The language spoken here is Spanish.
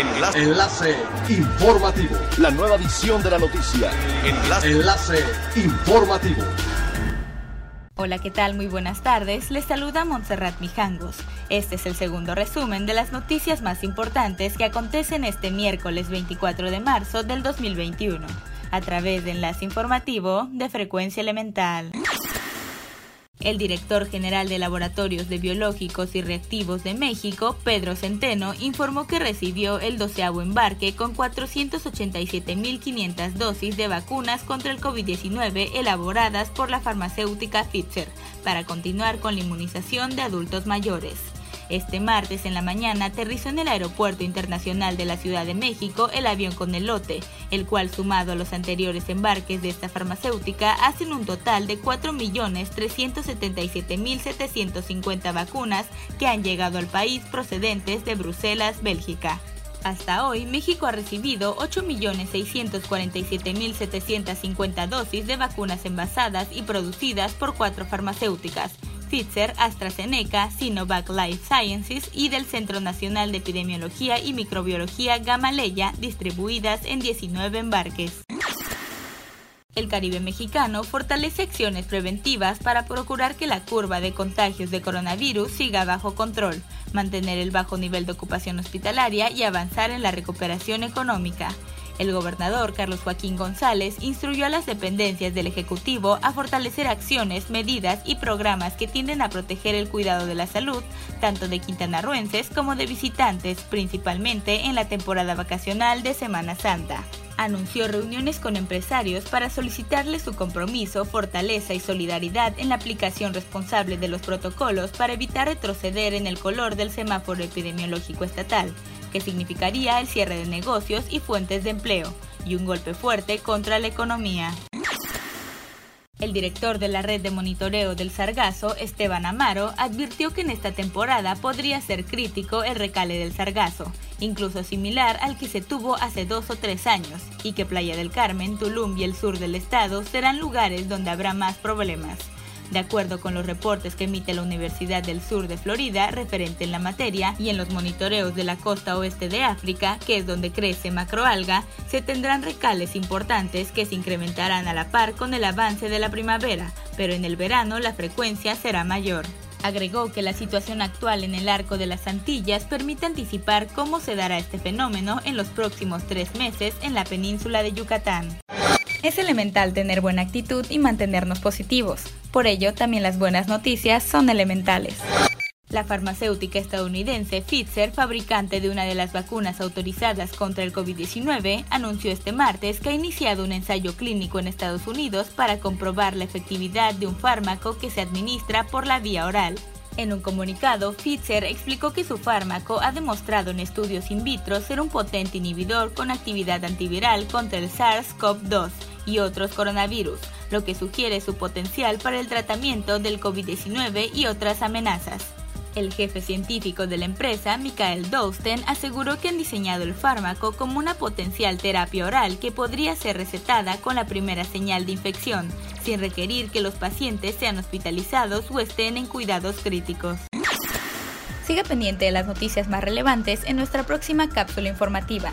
Enlace. Enlace informativo. La nueva edición de la noticia. Enlace. Enlace informativo. Hola, ¿qué tal? Muy buenas tardes. Les saluda Montserrat Mijangos. Este es el segundo resumen de las noticias más importantes que acontecen este miércoles 24 de marzo del 2021, a través de Enlace Informativo de Frecuencia Elemental. El director general de Laboratorios de Biológicos y Reactivos de México, Pedro Centeno, informó que recibió el doceavo embarque con 487.500 dosis de vacunas contra el COVID-19 elaboradas por la farmacéutica Pfizer para continuar con la inmunización de adultos mayores. Este martes en la mañana aterrizó en el Aeropuerto Internacional de la Ciudad de México el avión con el lote, el cual sumado a los anteriores embarques de esta farmacéutica hacen un total de 4.377.750 vacunas que han llegado al país procedentes de Bruselas, Bélgica. Hasta hoy, México ha recibido 8.647.750 dosis de vacunas envasadas y producidas por cuatro farmacéuticas, Pfizer, AstraZeneca, Sinovac Life Sciences y del Centro Nacional de Epidemiología y Microbiología Gamaleya, distribuidas en 19 embarques. El Caribe mexicano fortalece acciones preventivas para procurar que la curva de contagios de coronavirus siga bajo control, mantener el bajo nivel de ocupación hospitalaria y avanzar en la recuperación económica. El gobernador Carlos Joaquín González instruyó a las dependencias del Ejecutivo a fortalecer acciones, medidas y programas que tienden a proteger el cuidado de la salud, tanto de quintanarruenses como de visitantes, principalmente en la temporada vacacional de Semana Santa. Anunció reuniones con empresarios para solicitarles su compromiso, fortaleza y solidaridad en la aplicación responsable de los protocolos para evitar retroceder en el color del semáforo epidemiológico estatal que significaría el cierre de negocios y fuentes de empleo, y un golpe fuerte contra la economía. El director de la red de monitoreo del Sargazo, Esteban Amaro, advirtió que en esta temporada podría ser crítico el recale del Sargazo, incluso similar al que se tuvo hace dos o tres años, y que Playa del Carmen, Tulum y el sur del estado serán lugares donde habrá más problemas. De acuerdo con los reportes que emite la Universidad del Sur de Florida referente en la materia y en los monitoreos de la costa oeste de África, que es donde crece macroalga, se tendrán recales importantes que se incrementarán a la par con el avance de la primavera, pero en el verano la frecuencia será mayor. Agregó que la situación actual en el arco de las Antillas permite anticipar cómo se dará este fenómeno en los próximos tres meses en la península de Yucatán. Es elemental tener buena actitud y mantenernos positivos. Por ello, también las buenas noticias son elementales. La farmacéutica estadounidense Pfizer, fabricante de una de las vacunas autorizadas contra el COVID-19, anunció este martes que ha iniciado un ensayo clínico en Estados Unidos para comprobar la efectividad de un fármaco que se administra por la vía oral. En un comunicado, Pfizer explicó que su fármaco ha demostrado en estudios in vitro ser un potente inhibidor con actividad antiviral contra el SARS-CoV-2 y otros coronavirus, lo que sugiere su potencial para el tratamiento del COVID-19 y otras amenazas. El jefe científico de la empresa, Michael Dousten, aseguró que han diseñado el fármaco como una potencial terapia oral que podría ser recetada con la primera señal de infección, sin requerir que los pacientes sean hospitalizados o estén en cuidados críticos. Siga pendiente de las noticias más relevantes en nuestra próxima cápsula informativa.